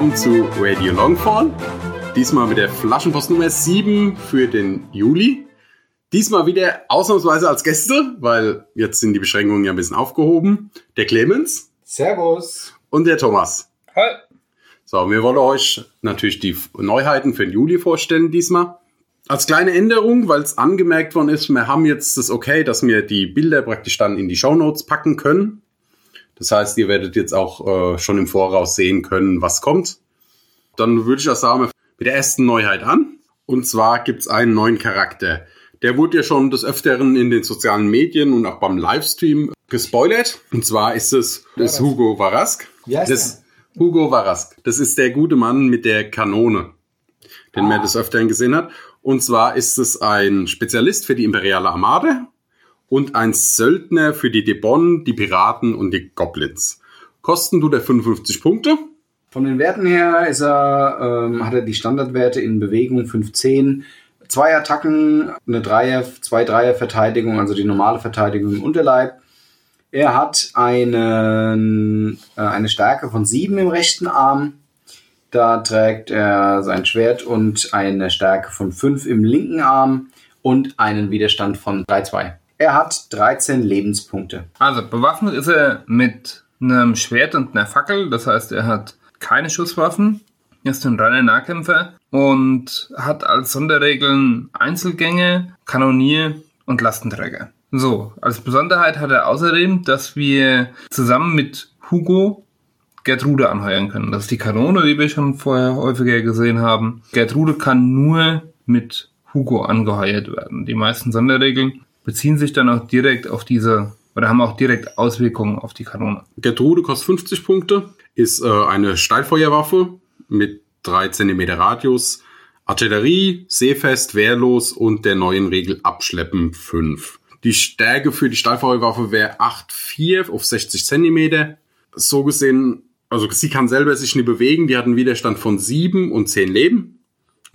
Willkommen zu Radio Longfall. Diesmal mit der Flaschenpost Nummer 7 für den Juli. Diesmal wieder ausnahmsweise als Gäste, weil jetzt sind die Beschränkungen ja ein bisschen aufgehoben. Der Clemens. Servus. Und der Thomas. Hi. So, wir wollen euch natürlich die Neuheiten für den Juli vorstellen diesmal. Als kleine Änderung, weil es angemerkt worden ist, wir haben jetzt das Okay, dass wir die Bilder praktisch dann in die Show Notes packen können. Das heißt, ihr werdet jetzt auch äh, schon im Voraus sehen können, was kommt. Dann würde ich auch sagen, mit der ersten Neuheit an. Und zwar gibt es einen neuen Charakter. Der wurde ja schon des Öfteren in den sozialen Medien und auch beim Livestream gespoilert. Und zwar ist es das ist Hugo Varask. Wie heißt das Hugo Varask. Das ist der gute Mann mit der Kanone, den Ah. man des Öfteren gesehen hat. Und zwar ist es ein Spezialist für die imperiale Armade und ein Söldner für die Debon, die Piraten und die Goblins. Kosten tut er 55 Punkte. Von den Werten her ist er, ähm, hat er die Standardwerte in Bewegung 15, zwei Attacken, eine Dreier, zwei Dreier Verteidigung, also die normale Verteidigung im Unterleib. Er hat einen, äh, eine Stärke von 7 im rechten Arm. Da trägt er sein Schwert und eine Stärke von 5 im linken Arm und einen Widerstand von 3-2. Er hat 13 Lebenspunkte. Also, bewaffnet ist er mit einem Schwert und einer Fackel. Das heißt, er hat keine Schusswaffen. Er ist ein reiner Nahkämpfer und hat als Sonderregeln Einzelgänge, Kanonier und Lastenträger. So, als Besonderheit hat er außerdem, dass wir zusammen mit Hugo Gertrude anheuern können. Das ist die Kanone, die wir schon vorher häufiger gesehen haben. Gertrude kann nur mit Hugo angeheuert werden. Die meisten Sonderregeln beziehen sich dann auch direkt auf diese oder haben auch direkt Auswirkungen auf die Kanone. Gertrude kostet 50 Punkte, ist äh, eine Steilfeuerwaffe mit 3 cm Radius, Artillerie, seefest, wehrlos und der neuen Regel Abschleppen 5. Die Stärke für die Steilfeuerwaffe wäre 8,4 auf 60 cm. So gesehen, also sie kann selber sich nicht bewegen, die hat einen Widerstand von 7 und 10 Leben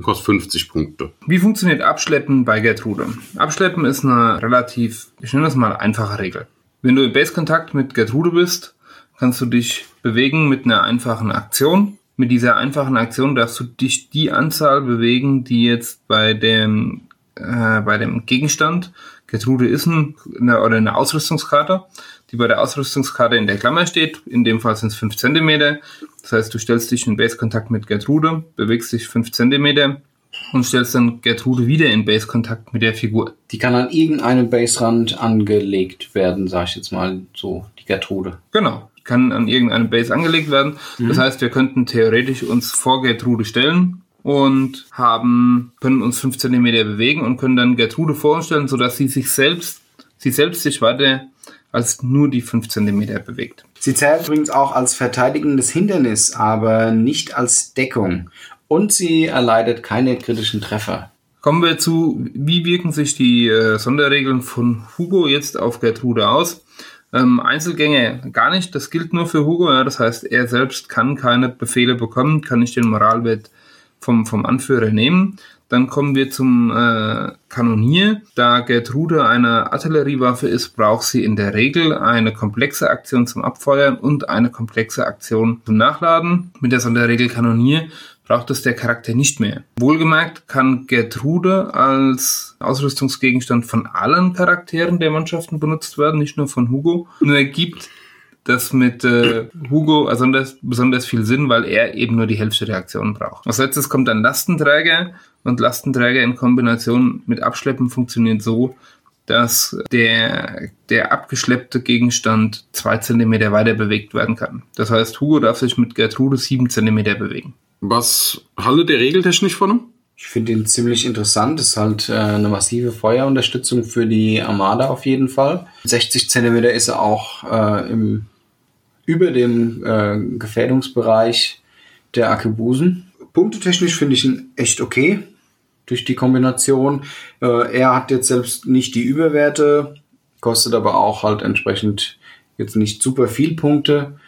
kostet 50 Punkte. Wie funktioniert Abschleppen bei Gertrude? Abschleppen ist eine relativ, ich nenne das mal einfache Regel. Wenn du im Base-Kontakt mit Gertrude bist, kannst du dich bewegen mit einer einfachen Aktion. Mit dieser einfachen Aktion darfst du dich die Anzahl bewegen, die jetzt bei dem, äh, bei dem Gegenstand, Gertrude ist ein, eine, oder eine Ausrüstungskarte, die bei der Ausrüstungskarte in der Klammer steht. In dem Fall sind es 5 cm. Das heißt, du stellst dich in Base-Kontakt mit Gertrude, bewegst dich 5 cm und stellst dann Gertrude wieder in Base-Kontakt mit der Figur. Die kann an irgendeinem Baserand angelegt werden, sag ich jetzt mal so, die Gertrude. Genau. Kann an irgendeinem Base angelegt werden. Das heißt, wir könnten theoretisch uns vor Gertrude stellen und haben, können uns 5 cm bewegen und können dann Gertrude vor uns stellen, sodass sie sich selbst, sie selbst sich weiter als nur die 5 cm bewegt. Sie zählt übrigens auch als verteidigendes Hindernis, aber nicht als Deckung. Und sie erleidet keine kritischen Treffer. Kommen wir zu, wie wirken sich die äh, Sonderregeln von Hugo jetzt auf Gertrude aus? Ähm, Einzelgänge gar nicht, das gilt nur für Hugo, ja, das heißt, er selbst kann keine Befehle bekommen, kann nicht den Moralwert vom, vom Anführer nehmen. Dann kommen wir zum äh, Kanonier. Da Gertrude eine Artilleriewaffe ist, braucht sie in der Regel eine komplexe Aktion zum Abfeuern und eine komplexe Aktion zum Nachladen. Mit der Sonderregel Kanonier braucht es der Charakter nicht mehr. Wohlgemerkt kann Gertrude als Ausrüstungsgegenstand von allen Charakteren der Mannschaften benutzt werden, nicht nur von Hugo. Nur ergibt das mit äh, Hugo besonders, besonders viel Sinn, weil er eben nur die Hälfte der Aktionen braucht. Als letztes kommt dann Lastenträger und Lastenträger in Kombination mit Abschleppen funktioniert so, dass der, der abgeschleppte Gegenstand zwei Zentimeter weiter bewegt werden kann. Das heißt, Hugo darf sich mit Gertrude sieben Zentimeter bewegen. Was haltet ihr regeltechnisch von ihm? Ich finde ihn ziemlich interessant. Ist halt äh, eine massive Feuerunterstützung für die Armada auf jeden Fall. 60 Zentimeter ist er auch äh, im, über dem äh, Gefährdungsbereich der Arkebusen. Punktetechnisch finde ich ihn echt okay durch die Kombination. Äh, er hat jetzt selbst nicht die Überwerte, kostet aber auch halt entsprechend jetzt nicht super viel Punkte.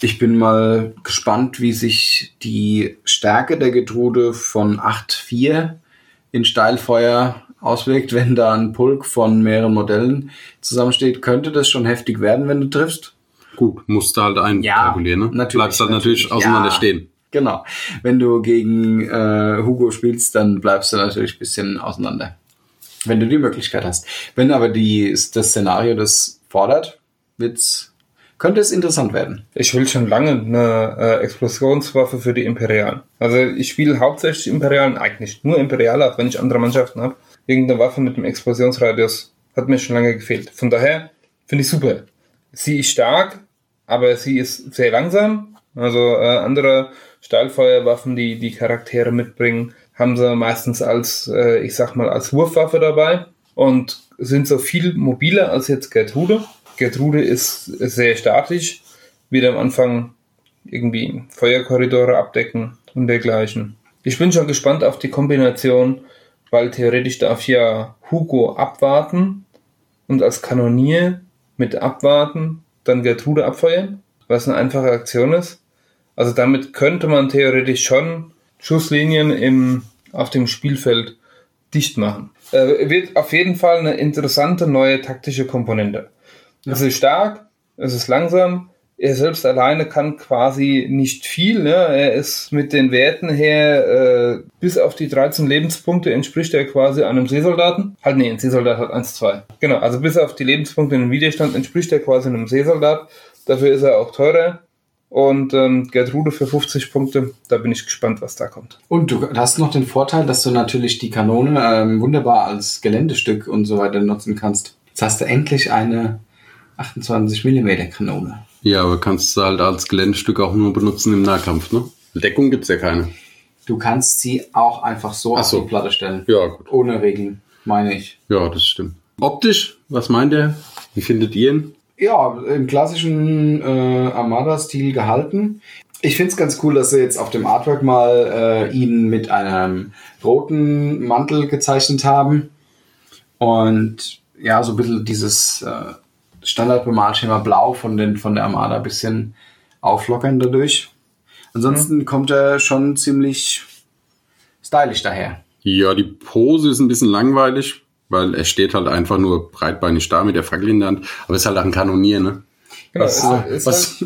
Ich bin mal gespannt, wie sich die Stärke der Getrude von 8,4 in Steilfeuer auswirkt. Wenn da ein Pulk von mehreren Modellen zusammensteht, könnte das schon heftig werden, wenn du triffst. Gut, musst du halt einkalkulieren, Ja, ne? natürlich, Bleibst halt natürlich, natürlich. auseinander Ja. stehen. Genau. Wenn du gegen äh, Hugo spielst, dann bleibst du natürlich ein bisschen auseinander. Wenn du die Möglichkeit hast. Wenn aber die, das Szenario das fordert, wird's, könnte es interessant werden. Ich will schon lange eine äh, Explosionswaffe für die Imperialen. Also ich spiele hauptsächlich Imperialen, eigentlich nur Imperiale, auch wenn ich andere Mannschaften habe. Irgendeine Waffe mit einem Explosionsradius hat mir schon lange gefehlt. Von daher finde ich super. Sie ist stark, aber sie ist sehr langsam. Also äh, andere Stahlfeuerwaffen, die die Charaktere mitbringen, haben sie meistens als, äh, ich sag mal, als Wurfwaffe dabei und sind so viel mobiler als jetzt Gertrude. Gertrude ist sehr statisch, wird am Anfang irgendwie Feuerkorridore abdecken und dergleichen. Ich bin schon gespannt auf die Kombination, weil theoretisch darf ja Hugo abwarten und als Kanonier mit abwarten dann Gertrude abfeuern, was eine einfache Aktion ist. Also damit könnte man theoretisch schon Schusslinien im, auf dem Spielfeld dicht machen. Äh, wird auf jeden Fall eine interessante neue taktische Komponente. Es ist stark, es ist langsam. Er selbst alleine kann quasi nicht viel. Ne? Er ist mit den Werten her, äh, bis auf die 13 Lebenspunkte entspricht er quasi einem Seesoldaten. Halt, nee, ein Seesoldat hat 1, 2. Genau, also bis auf die Lebenspunkte den Widerstand entspricht er quasi einem Seesoldat. Dafür ist er auch teurer. Und ähm, Gertrude für 50 Punkte, da bin ich gespannt, was da kommt. Und du hast noch den Vorteil, dass du natürlich die Kanone ähm, wunderbar als Geländestück und so weiter nutzen kannst. Jetzt hast du endlich eine 28 mm Kanone. Ja, aber kannst du halt als Geländestück auch nur benutzen im Nahkampf, ne? Deckung gibt's ja keine. Du kannst sie auch einfach so Ach auf so. die Platte stellen. Ja, gut. Ohne Regeln, meine ich. Ja, das stimmt. Optisch, was meint ihr? Wie findet ihr ihn? Ja, im klassischen äh, Armada-Stil gehalten. Ich finde es ganz cool, dass sie jetzt auf dem Artwork mal äh, ihn mit einem roten Mantel gezeichnet haben. Und ja, so ein bisschen dieses äh, Standardbemalschema Blau von, den, von der Armada ein bisschen auflockern dadurch. Ansonsten kommt er schon ziemlich stylisch daher. Ja, die Pose ist ein bisschen langweilig, weil er steht halt einfach nur breitbeinig da mit der Fackel in der Hand. Aber ist halt auch ein Kanonier, ne? Genau, Was, ist- ist was,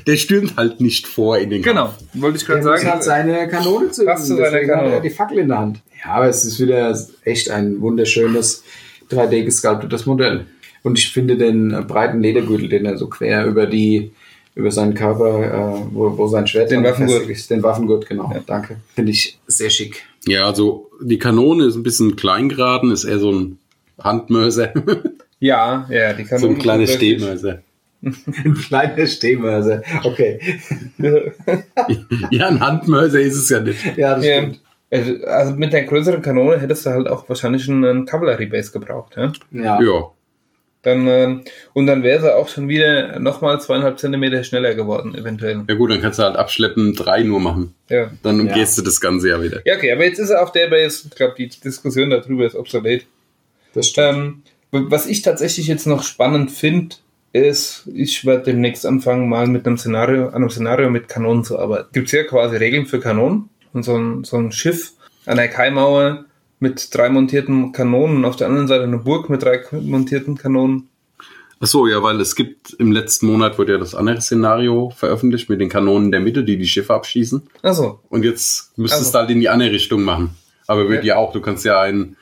der stürmt halt nicht vor in den Genau, wollte ich Er gerade sagen. halt seine Kanone zünden. Passt zu seiner hat Kanone. er die Fackel in der Hand. Ja, aber es ist wieder echt ein wunderschönes 3D gesculptetes Modell. Und ich finde den äh, breiten Ledergürtel, den er so quer über die über seinen Körper, äh, wo, wo sein Schwert Den Waffengurt. ist. Den Waffengurt, genau. Danke. Finde ich sehr schick. Ja, also die Kanone ist ein bisschen klein geraten, ist eher so ein Handmörser, Ja, ja, die kann so ein kleines Stehmörser. Ein kleiner Stehmörser. Okay. Ja, ein Handmörser ist es ja nicht. Ja, das Ja, stimmt. also also mit der größeren Kanone hättest du halt auch wahrscheinlich einen Cavalry Base gebraucht, ja? Ja. Ja, Dann, ähm, und dann wäre sie auch schon wieder nochmal zweieinhalb Zentimeter schneller geworden, eventuell. ja gut, dann kannst du halt abschleppen, drei nur machen. Ja. Dann umgehst du das Ganze ja wieder. Ja, okay, aber jetzt ist er auf der Base. Ich glaube, die Diskussion darüber ist obsolet. Das stimmt. Ähm, was ich tatsächlich jetzt noch spannend finde, ist, ich werde demnächst anfangen, mal mit einem Szenario, an einem Szenario mit Kanonen zu arbeiten. Gibt ja quasi Regeln für Kanonen. Und so ein, so ein Schiff an der Kaimauer mit drei montierten Kanonen, auf der anderen Seite eine Burg mit drei montierten Kanonen. Ach so, ja, weil es gibt im letzten Monat wurde ja das andere Szenario veröffentlicht mit den Kanonen der Mitte, die die Schiffe abschießen. Achso, Und jetzt müsstest Also. du halt in die andere Richtung machen. Aber wird ja auch, du kannst ja ein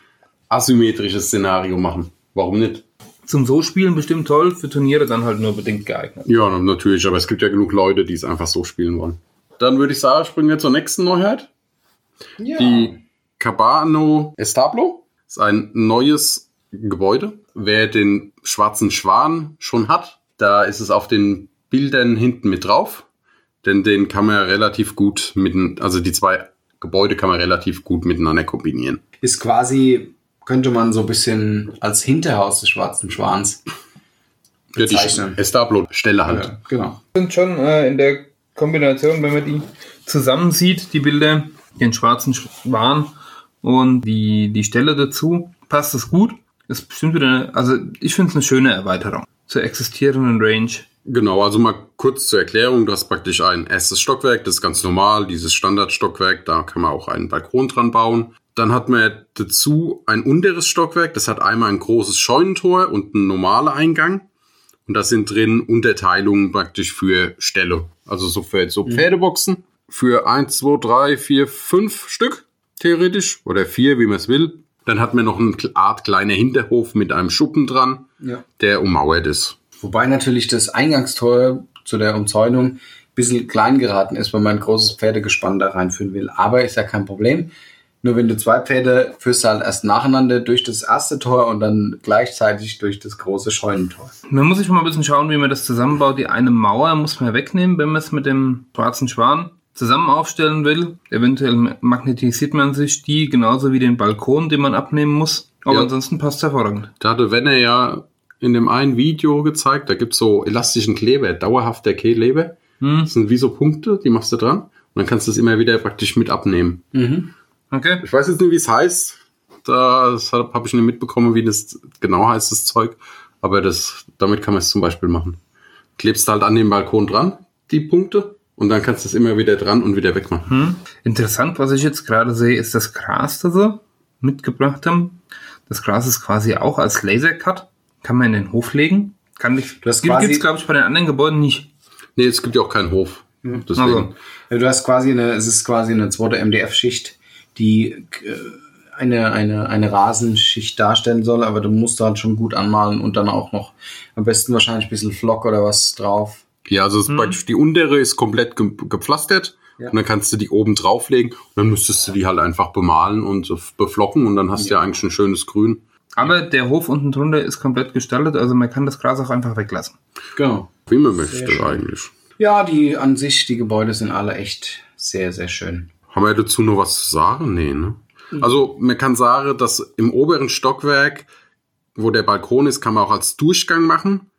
asymmetrisches Szenario machen. Warum nicht? zum so spielen bestimmt toll, für Turniere dann halt nur bedingt geeignet. Ja, natürlich, aber es gibt ja genug Leute, die es einfach so spielen wollen. Dann würde ich sagen, springen wir zur nächsten Neuheit. ja. Die Cabano Establo ist ein neues Gebäude. Wer den schwarzen Schwan schon hat, da ist es auf den Bildern hinten mit drauf. Denn den kann man relativ gut mit, also die zwei Gebäude kann man relativ gut miteinander kombinieren. ist quasi, könnte man so ein bisschen als Hinterhaus des schwarzen Schwans. Ja, die Bezeichnen. Establo-Stelle halt. Ja, genau. sind schon äh, in der Kombination, wenn man die zusammen sieht, die Bilder, den schwarzen Schwan und die, die Stelle dazu, passt es gut. Ist bestimmt wieder, eine, also ich finde es eine schöne Erweiterung zur existierenden Range. Genau, also mal kurz zur Erklärung. Du hast praktisch ein erstes Stockwerk, das ist ganz normal, dieses Standardstockwerk, da kann man auch einen Balkon dran bauen. Dann hat man dazu ein unteres Stockwerk, das hat einmal ein großes Scheunentor und einen normaler Eingang. Und da sind drin Unterteilungen praktisch für Ställe. Also so für so Pferdeboxen. Für eins, zwei, drei, vier, fünf Stück, theoretisch. Oder vier, wie man es will. Dann hat man noch eine Art kleiner Hinterhof mit einem Schuppen dran, Ja. der ummauert ist. Wobei natürlich das Eingangstor zu der Umzäunung ein bisschen klein geraten ist, wenn man ein großes Pferdegespann da reinführen will. Aber ist ja kein Problem. Nur wenn du zwei Pferde führst halt erst nacheinander durch das erste Tor und dann gleichzeitig durch das große Scheunentor. Man muss sich mal ein bisschen schauen, wie man das zusammenbaut. Die eine Mauer muss man wegnehmen, wenn man es mit dem schwarzen Schwan zusammen aufstellen will. Eventuell magnetisiert man sich die, genauso wie den Balkon, den man abnehmen muss. Aber Ja. ansonsten passt es hervorragend. Da hatte Wenner ja in dem einen Video gezeigt, da gibt's so elastischen Kleber, dauerhafter Kleber. Hm. Das sind wie so Punkte, die machst du dran. Und dann kannst du das immer wieder praktisch mit abnehmen. Okay. Ich weiß jetzt nicht, wie es heißt. Da habe ich nicht mitbekommen, wie das genau heißt, das Zeug. Aber das, damit kann man es zum Beispiel machen. Klebst halt an den Balkon dran, die Punkte, und dann kannst du es immer wieder dran und wieder wegmachen. Hm. Interessant, was ich jetzt gerade sehe, ist das Gras, das sie mitgebracht haben. Das Gras ist quasi auch als Lasercut. Kann man in den Hof legen. Kann ich, Du hast gibt quasi- es, glaube ich, bei den anderen Gebäuden nicht. Nee, es gibt ja auch keinen Hof. Deswegen. Also. Ja, Du hast quasi eine, es ist quasi eine zweite MDF-Schicht, die äh, eine, eine, eine Rasenschicht darstellen soll, aber du musst halt schon gut anmalen und dann auch noch am besten wahrscheinlich ein bisschen Flock oder was drauf. Ja, also ist praktisch die untere ist komplett ge gepflastert. Ja. Und dann kannst du die oben drauflegen und dann müsstest du die halt einfach bemalen und beflocken und dann hast du ja eigentlich ein schönes Grün. Aber der Hof unten drunter ist komplett gestaltet, also man kann das Gras auch einfach weglassen. Genau. Wie man möchte schön. eigentlich. Ja, die an sich, die Gebäude sind alle echt sehr, sehr schön. Haben wir dazu noch was zu sagen? Nee, ne? Also man kann sagen, dass im oberen Stockwerk, wo der Balkon ist, kann man auch als Durchgang machen.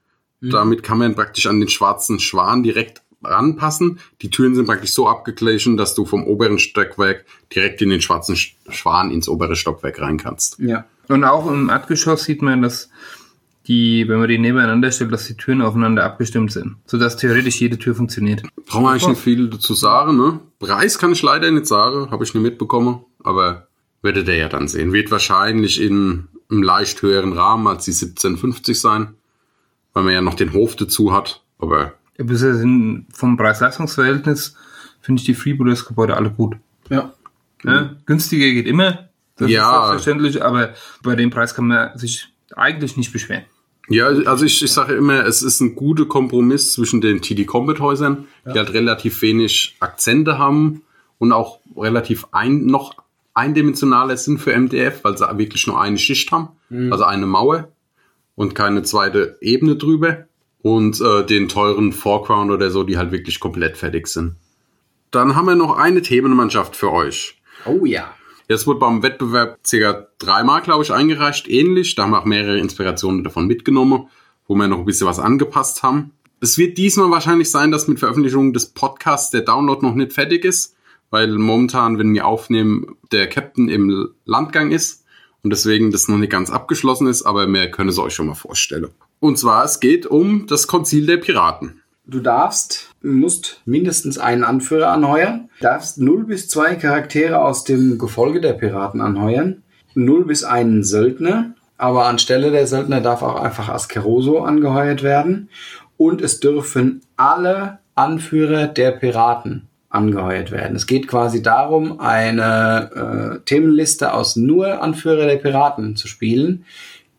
Damit kann man praktisch an den schwarzen Schwan direkt ranpassen. Die Türen sind praktisch so abgeglichen, dass du vom oberen Stockwerk direkt in den schwarzen Sch- Schwan ins obere Stockwerk rein kannst. Ja. Und auch im Erdgeschoss sieht man, dass die, wenn man die nebeneinander stellt, dass die Türen aufeinander abgestimmt sind, sodass theoretisch jede Tür funktioniert. Brauchen wir eigentlich nicht viel dazu sagen, ne? Preis kann ich leider nicht sagen, habe ich nicht mitbekommen, aber werdet ihr ja dann sehen. Wird wahrscheinlich in einem leicht höheren Rahmen als die 1750 sein, weil man ja noch den Hof dazu hat, aber Ja, bisher sind vom Preis-Leistungs-Verhältnis finde ich die Freebooters-Gebäude alle gut. Ja. Ja, günstiger geht immer, das Ja. ist selbstverständlich, aber bei dem Preis kann man sich eigentlich nicht beschweren. ja, also ich, ich sage immer, es ist ein guter Kompromiss zwischen den TD Combat Häusern, die halt relativ wenig Akzente haben und auch relativ ein, noch eindimensionaler sind für MDF, weil sie wirklich nur eine Schicht haben, also eine Mauer und keine zweite Ebene drüber und äh, den teuren Foreground oder so, die halt wirklich komplett fertig sind. Dann haben wir noch eine Themenmannschaft für euch. Oh ja. Jetzt wurde beim Wettbewerb circa dreimal, glaube ich, eingereicht, ähnlich. Da haben wir auch mehrere Inspirationen davon mitgenommen, wo wir noch ein bisschen was angepasst haben. Es wird diesmal wahrscheinlich sein, dass mit Veröffentlichung des Podcasts der Download noch nicht fertig ist, weil momentan, wenn wir aufnehmen, der Captain im Landgang ist und deswegen das noch nicht ganz abgeschlossen ist, aber mehr können es euch schon mal vorstellen. Und zwar, es geht um das Konzil der Piraten. Du darfst, musst mindestens einen Anführer anheuern, darfst 0 bis 2 Charaktere aus dem Gefolge der Piraten anheuern, 0 bis einen Söldner, aber anstelle der Söldner darf auch einfach Askeroso angeheuert werden und es dürfen alle Anführer der Piraten angeheuert werden. Es geht quasi darum, eine äh, Themenliste aus nur Anführer der Piraten zu spielen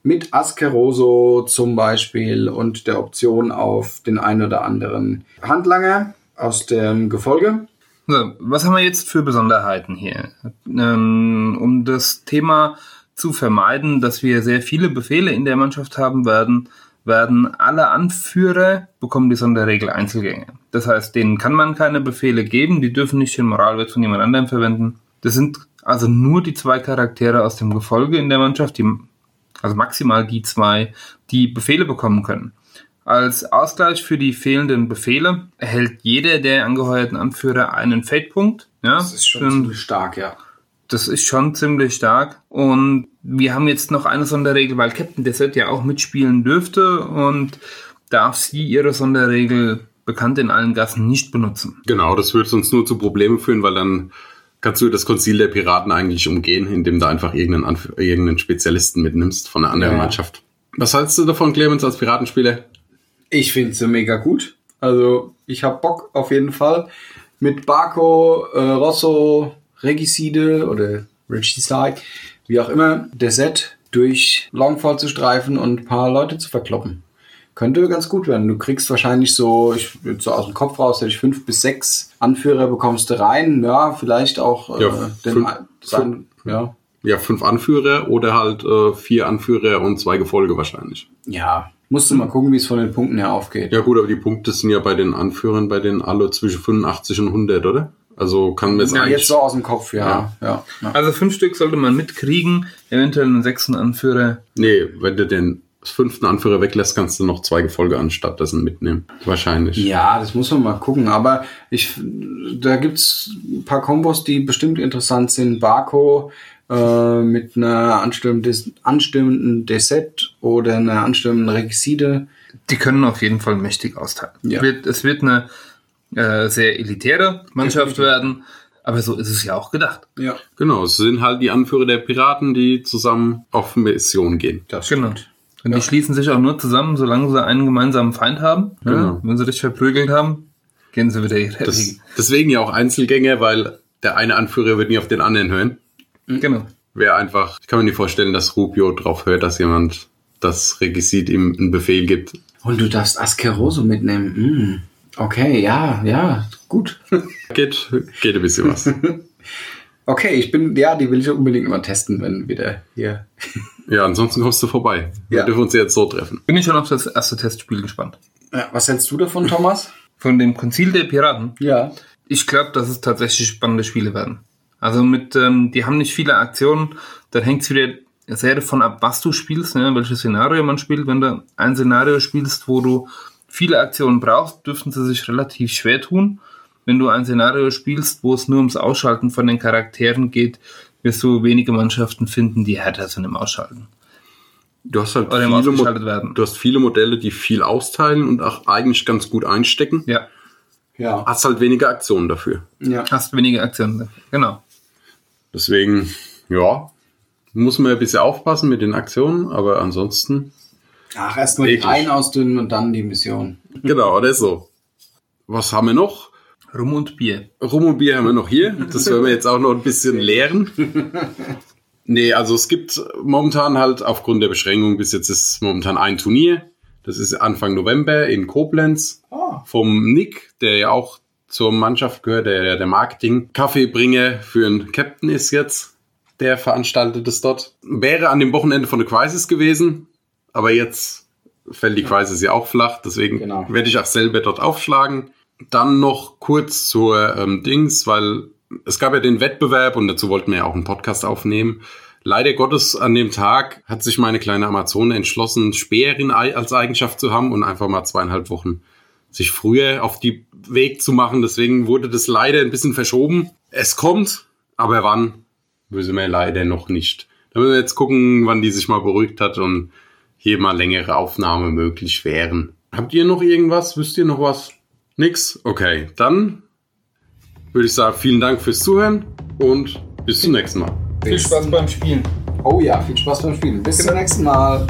mit Askeroso zum Beispiel und der Option auf den ein oder anderen Handlanger aus dem Gefolge. So, was haben wir jetzt für Besonderheiten hier? Ähm, um das Thema zu vermeiden, dass wir sehr viele Befehle in der Mannschaft haben werden, werden alle Anführer bekommen die Sonderregel Einzelgänge. Das heißt, denen kann man keine Befehle geben, die dürfen nicht den Moralwert von jemand anderem verwenden. Das sind also nur die zwei Charaktere aus dem Gefolge in der Mannschaft, die, also maximal die zwei, die Befehle bekommen können. Als Ausgleich für die fehlenden Befehle erhält jeder der angeheuerten Anführer einen Fate-Punkt. Ja, Das ist schon ziemlich stark, ja. das ist schon ziemlich stark. Und wir haben jetzt noch eine Sonderregel, weil Captain Desert ja auch mitspielen dürfte und darf sie ihre Sonderregel bekannt in allen Gassen nicht benutzen. Genau, das würde uns nur zu Problemen führen, weil dann kannst du das Konzil der Piraten eigentlich umgehen, indem du einfach irgendeinen, Anf irgendeinen Spezialisten mitnimmst von einer anderen ja. Mannschaft. Was hältst du davon, Clemens, als Piratenspieler? Ich finde sie mega gut. Also ich habe Bock auf jeden Fall. Mit Barco, äh, Rosso, Regicide oder Regicide, wie auch immer, der Set durch Longfall zu streifen und ein paar Leute zu verkloppen. Könnte ganz gut werden. Du kriegst wahrscheinlich so, ich so aus dem Kopf raus, hätte ich fünf bis sechs Anführer bekommst du rein. Ja, vielleicht auch Ja, äh, den, fünf- sein, ja. Ja, fünf Anführer oder halt äh, vier Anführer und zwei Gefolge wahrscheinlich. Ja, musst du mal gucken, wie es von den Punkten her aufgeht. Ja gut, aber die Punkte sind ja bei den Anführern bei den alle zwischen 85 und 100, oder? Also kann man jetzt Ja, jetzt so aus dem Kopf, ja. ja. ja, Also fünf Stück sollte man mitkriegen, eventuell einen sechsten Anführer. Nee, wenn du den fünften Anführer weglässt, kannst du noch zwei Gefolge anstatt dessen mitnehmen. Wahrscheinlich. Ja, das muss man mal gucken. Aber ich, da gibt's ein paar Kombos, die bestimmt interessant sind. Barco äh, mit einer anstimmenden, anstimmenden Deset oder einer anstimmenden Requisite. Die können auf jeden Fall mächtig austeilen. Ja. Wird, es wird eine äh, sehr elitäre Mannschaft werden, aber so ist es ja auch gedacht. Ja, Genau, es sind halt die Anführer der Piraten, die zusammen auf Mission gehen. das Genau. stimmt. Und die schließen sich auch nur zusammen, solange sie einen gemeinsamen Feind haben. Genau. Ja, wenn sie dich verprügelt haben, gehen sie wieder ihre Das, Wege. deswegen ja auch Einzelgänger, weil der eine Anführer wird nie auf den anderen hören. Genau. Wäre einfach, ich kann mir nicht vorstellen, dass Rubio drauf hört, dass jemand das Requisit ihm einen Befehl gibt. Und du darfst Askeroso mitnehmen. Hm. Okay, ja, ja, gut. Geht, geht ein bisschen was. Okay, ich bin, ja, die will ich unbedingt mal testen, wenn wieder hier. Ja, ansonsten kommst du vorbei. Wir Ja. dürfen uns jetzt so treffen. Bin ich schon auf das erste Testspiel gespannt. Ja, was hältst du davon, Thomas? Von dem Konzil der Piraten. Ja. Ich glaube, dass es tatsächlich spannende Spiele werden. Also mit, ähm, die haben nicht viele Aktionen, dann hängt es wieder sehr davon ab, was du spielst, ne, welches Szenario man spielt. Wenn du ein Szenario spielst, wo du viele Aktionen brauchst, dürften sie sich relativ schwer tun. Wenn du ein Szenario spielst, wo es nur ums Ausschalten von den Charakteren geht, wirst du wenige Mannschaften finden, die härter sind im Ausschalten. Du hast halt Oder im viele, Mo ausgeschaltet werden. du hast viele Modelle, die viel austeilen und auch eigentlich ganz gut einstecken. Ja, Ja. Hast halt weniger Aktionen dafür. Ja. hast wenige Aktionen. Genau. Deswegen, ja, muss man ein bisschen aufpassen mit den Aktionen, aber ansonsten, Ach, erstmal die Eklig. Reihen ausdünnen und dann die Mission. genau, oder so. Was haben wir noch? Rum und Bier. Rum und Bier haben wir noch hier. Das werden wir jetzt auch noch ein bisschen leeren. Nee, also es gibt momentan halt aufgrund der Beschränkung, bis jetzt ist momentan ein Turnier. Das ist Anfang November in Koblenz Ah. vom Nick, der ja auch zur Mannschaft gehört, der der Marketing-Kaffeebringer für einen Captain ist jetzt. Der veranstaltet es dort. Wäre an dem Wochenende von der Crisis gewesen, aber jetzt fällt die Crisis ja auch flach, deswegen Genau. werde ich auch selber dort aufschlagen. Dann noch kurz zur ähm, Dings, weil es gab ja den Wettbewerb und dazu wollten wir ja auch einen Podcast aufnehmen. Leider Gottes an dem Tag hat sich meine kleine Amazone entschlossen, Speerin ei- als Eigenschaft zu haben und einfach mal zweieinhalb Wochen sich früher auf die Weg zu machen. Deswegen wurde das leider ein bisschen verschoben. Es kommt, aber wann, wissen wir leider noch nicht. Da müssen wir jetzt gucken, wann die sich mal beruhigt hat und hier mal längere Aufnahme möglich wären. Habt ihr noch irgendwas? Wisst ihr noch was? Nix? Okay, dann würde ich sagen, vielen Dank fürs Zuhören und bis zum nächsten Mal. Viel Spaß beim Spielen. Oh ja, viel Spaß beim Spielen. Bis zum nächsten Mal.